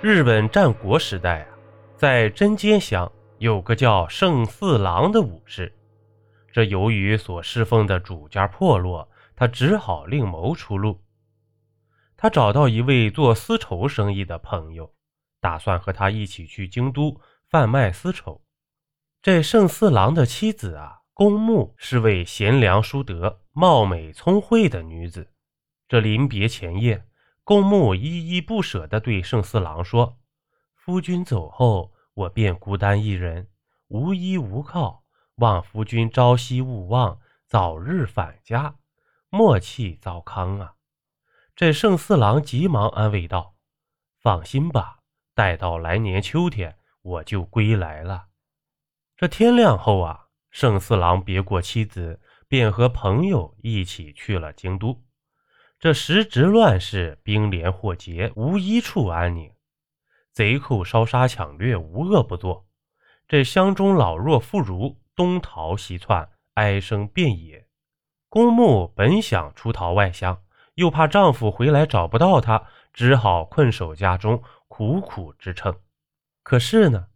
日本战国时代啊，在针尖乡有个叫盛四郎的武士。这由于所侍奉的主家破落，他只好另谋出路。他找到一位做丝绸生意的朋友，打算和他一起去京都贩卖丝绸。这盛四郎的妻子啊，公木是位贤良淑德、貌美聪慧的女子。这临别前夜。公木依依不舍地对盛四郎说：“夫君走后，我便孤单一人，无依无靠，望夫君朝夕勿忘，早日返家，莫弃糟糠啊！”这盛四郎急忙安慰道：“放心吧，待到来年秋天，我就归来了。”这天亮后啊，盛四郎别过妻子，便和朋友一起去了京都。这时值乱世，兵连祸结，无一处安宁，贼寇烧杀抢掠，无恶不作。这乡中老弱妇孺东逃西窜，哀声遍野。公木本想出逃外乡，又怕丈夫回来找不到她，只好困守家中，苦苦支撑。可是呢，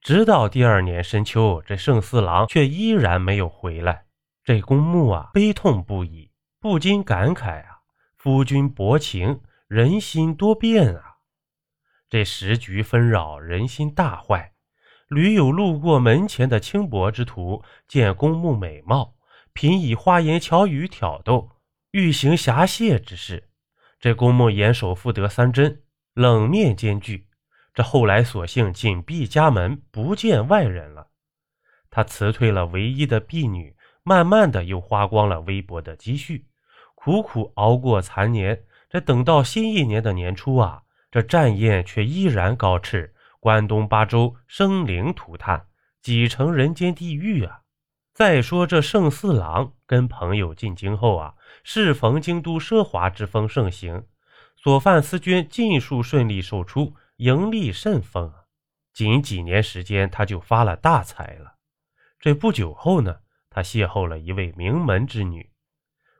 直到第二年深秋，这盛四郎却依然没有回来。这公木啊，悲痛不已，不禁感慨啊。夫君薄情，人心多变啊！这时局纷扰，人心大坏。屡有路过门前的轻薄之徒，见公墓美貌，频以花言巧语挑逗，欲行侠窃之事。这公墓严守妇德三贞，冷面兼具。这后来索性紧闭家门，不见外人了。他辞退了唯一的婢女，慢慢的又花光了微薄的积蓄。苦苦熬过残年，这等到新一年的年初啊，这战宴却依然高炽，关东八州生灵涂炭，几成人间地狱啊！再说这盛四郎跟朋友进京后啊，适逢京都奢华之风盛行，所犯私捐尽数顺利售出，盈利甚丰啊！仅几年时间，他就发了大财了。这不久后呢，他邂逅了一位名门之女。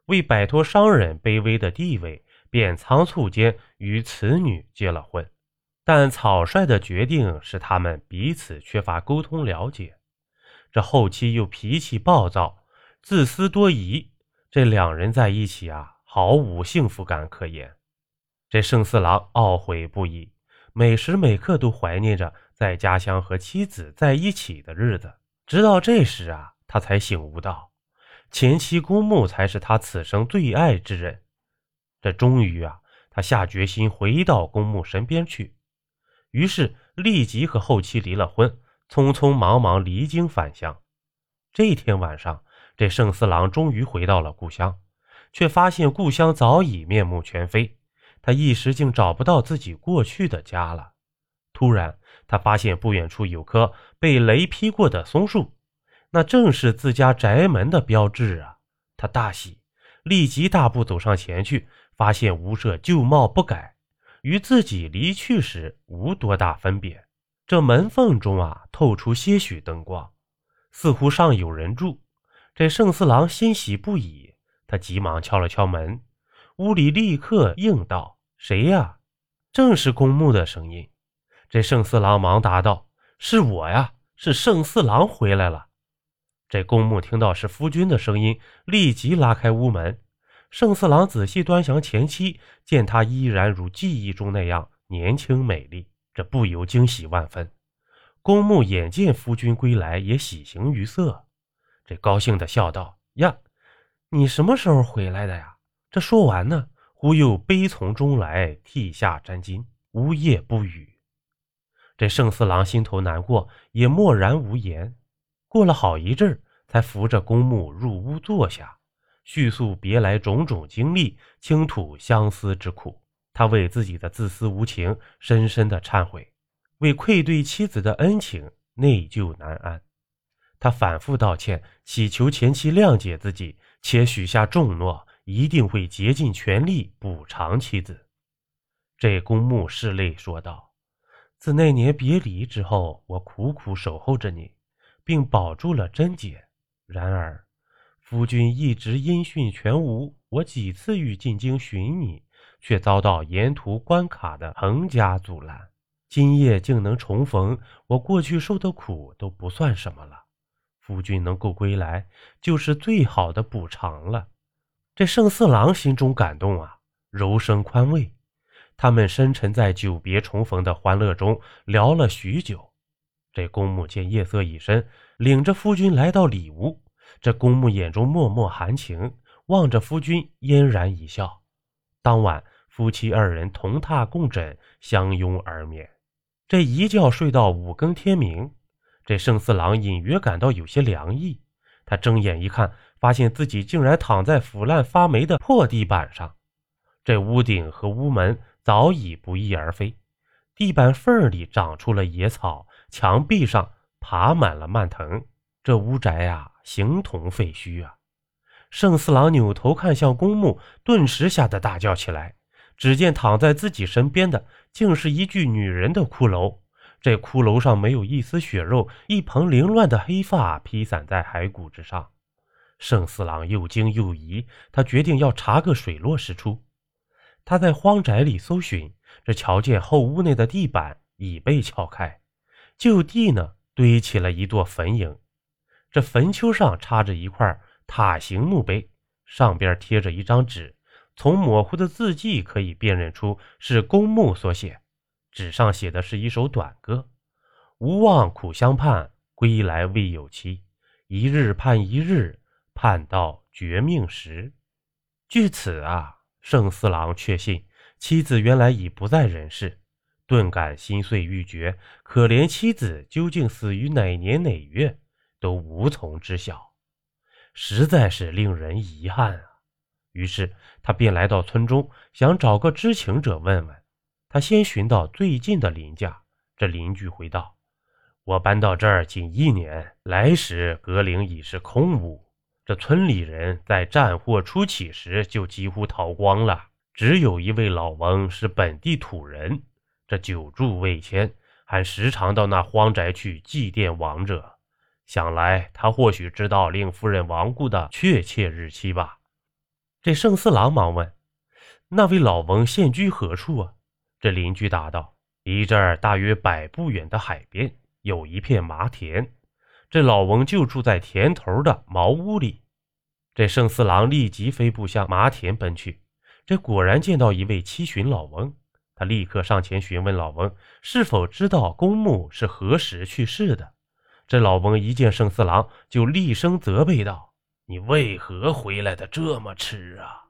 为摆脱商人卑微的地位，便仓促间与此女结了婚。但草率的决定使他们彼此缺乏沟通了解。这后期又脾气暴躁、自私多疑，这两人在一起啊，毫无幸福感可言。这盛四郎懊悔不已，每时每刻都怀念着在家乡和妻子在一起的日子。直到这时啊，他才醒悟到。前妻公木才是他此生最爱之人。这终于啊，他下决心回到公木身边去。于是立即和后妻离了婚，匆匆忙忙离京返乡。这天晚上，这盛四郎终于回到了故乡，却发现故乡早已面目全非。他一时竟找不到自己过去的家了。突然，他发现不远处有棵被雷劈过的松树。那正是自家宅门的标志啊！他大喜，立即大步走上前去，发现屋舍旧貌不改，与自己离去时无多大分别。这门缝中啊，透出些许灯光，似乎尚有人住。这盛四郎欣喜不已，他急忙敲了敲门，屋里立刻应道：“谁呀？”正是公墓的声音。这盛四郎忙答道：“是我呀，是盛四郎回来了。”这公木听到是夫君的声音，立即拉开屋门。盛四郎仔细端详前妻，见她依然如记忆中那样年轻美丽，这不由惊喜万分。公木眼见夫君归来，也喜形于色，这高兴的笑道：“呀，你什么时候回来的呀？”这说完呢，忽又悲从中来，涕下沾襟，呜咽不语。这盛四郎心头难过，也默然无言。过了好一阵才扶着公木入屋坐下，叙述别来种种经历，倾吐相思之苦。他为自己的自私无情深深的忏悔，为愧对妻子的恩情内疚难安。他反复道歉，祈求前妻谅解自己，且许下重诺，一定会竭尽全力补偿妻子。这公木拭泪说道：“自那年别离之后，我苦苦守候着你。”并保住了贞洁。然而，夫君一直音讯全无。我几次欲进京寻你，却遭到沿途关卡的横加阻拦。今夜竟能重逢，我过去受的苦都不算什么了。夫君能够归来，就是最好的补偿了。这圣四郎心中感动啊，柔声宽慰。他们深沉在久别重逢的欢乐中，聊了许久。这公母见夜色已深，领着夫君来到里屋。这公母眼中脉脉含情，望着夫君嫣然一笑。当晚，夫妻二人同榻共枕，相拥而眠。这一觉睡到五更天明，这盛四郎隐约感到有些凉意。他睁眼一看，发现自己竟然躺在腐烂发霉的破地板上。这屋顶和屋门早已不翼而飞，地板缝里长出了野草，墙壁上爬满了蔓藤。这屋宅啊，形同废墟啊！盛四郎扭头看向公墓，顿时吓得大叫起来。只见躺在自己身边的，竟是一具女人的骷髅。这骷髅上没有一丝血肉，一蓬凌乱的黑发披散在骸骨之上。盛四郎又惊又疑，他决定要查个水落石出。他在荒宅里搜寻，这瞧见后屋内的地板已被撬开，就地呢堆起了一座坟茔。这坟丘上插着一块塔形墓碑，上边贴着一张纸。从模糊的字迹可以辨认出是公墓所写，纸上写的是一首短歌：“无望苦相盼，归来未有期。一日盼一日，盼到绝命时。”据此啊，盛四郎确信妻子原来已不在人世，顿感心碎欲绝。可怜妻子究竟死于哪年哪月，都无从知晓，实在是令人遗憾啊。于是他便来到村中，想找个知情者问问。他先寻到最近的邻家，这邻居回道：“我搬到这儿仅一年，来时阁陵已是空屋。这村里人在战祸初起时就几乎逃光了，只有一位老翁是本地土人，这久住未迁，还时常到那荒宅去祭奠亡者。想来他或许知道令夫人亡故的确切日期吧。”这圣四郎忙问：“那位老翁现居何处啊？”这邻居答道：“离这儿大约百步远的海边有一片麻田，这老翁就住在田头的茅屋里。”这圣四郎立即飞步向麻田奔去，这果然见到一位七旬老翁。他立刻上前询问老翁是否知道公墓是何时去世的。这老翁一见圣四郎，就厉声责备道。你为何回来的这么迟啊？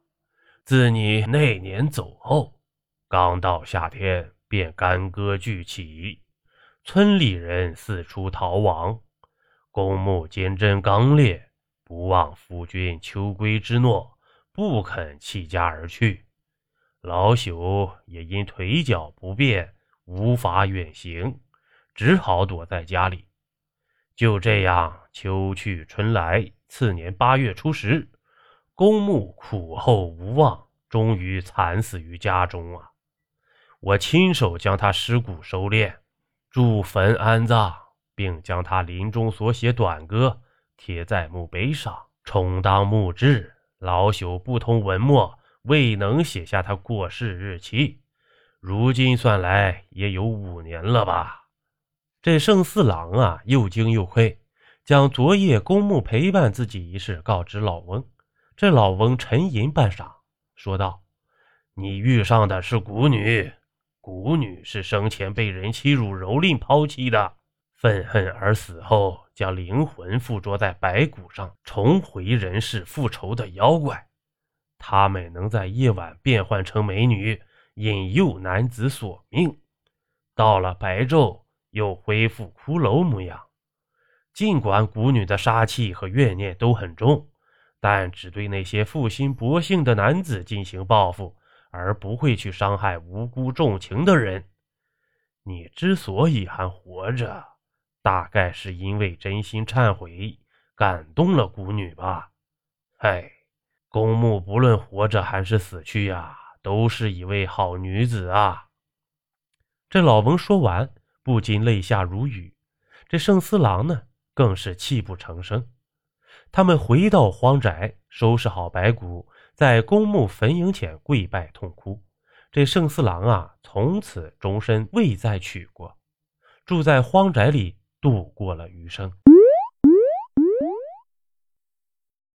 自你那年走后，刚到夏天便干戈俱起，村里人四处逃亡，公墓坚贞刚烈，不忘夫君秋归之诺，不肯弃家而去。老朽也因腿脚不便，无法远行，只好躲在家里。就这样，秋去春来。次年八月初十，公墓苦候无望，终于惨死于家中啊！我亲手将他尸骨收敛，筑坟安葬，并将他临终所写短歌贴在墓碑上，充当墓志。老朽不通文墨，未能写下他过世日期。如今算来也有五年了吧？这圣四郎啊，又惊又愧。将昨夜公墓陪伴自己一事告知老翁，这老翁沉吟半晌，说道：“你遇上的是蛊女，蛊女是生前被人欺辱蹂躏抛弃的，愤恨而死后将灵魂附着在白骨上，重回人世复仇的妖怪。他们能在夜晚变换成美女，引诱男子索命，到了白昼又恢复骷髅模样。”尽管蛊女的杀气和怨念都很重，但只对那些负心薄幸的男子进行报复，而不会去伤害无辜重情的人。你之所以还活着，大概是因为真心忏悔，感动了蛊女吧？哎，公墓不论活着还是死去呀，都是一位好女子啊！这老翁说完，不禁泪下如雨。这圣司郎呢？更是泣不成声。他们回到荒宅，收拾好白骨，在公墓坟茔前跪拜痛哭。这盛四郎啊，从此终身未再娶过，住在荒宅里度过了余生。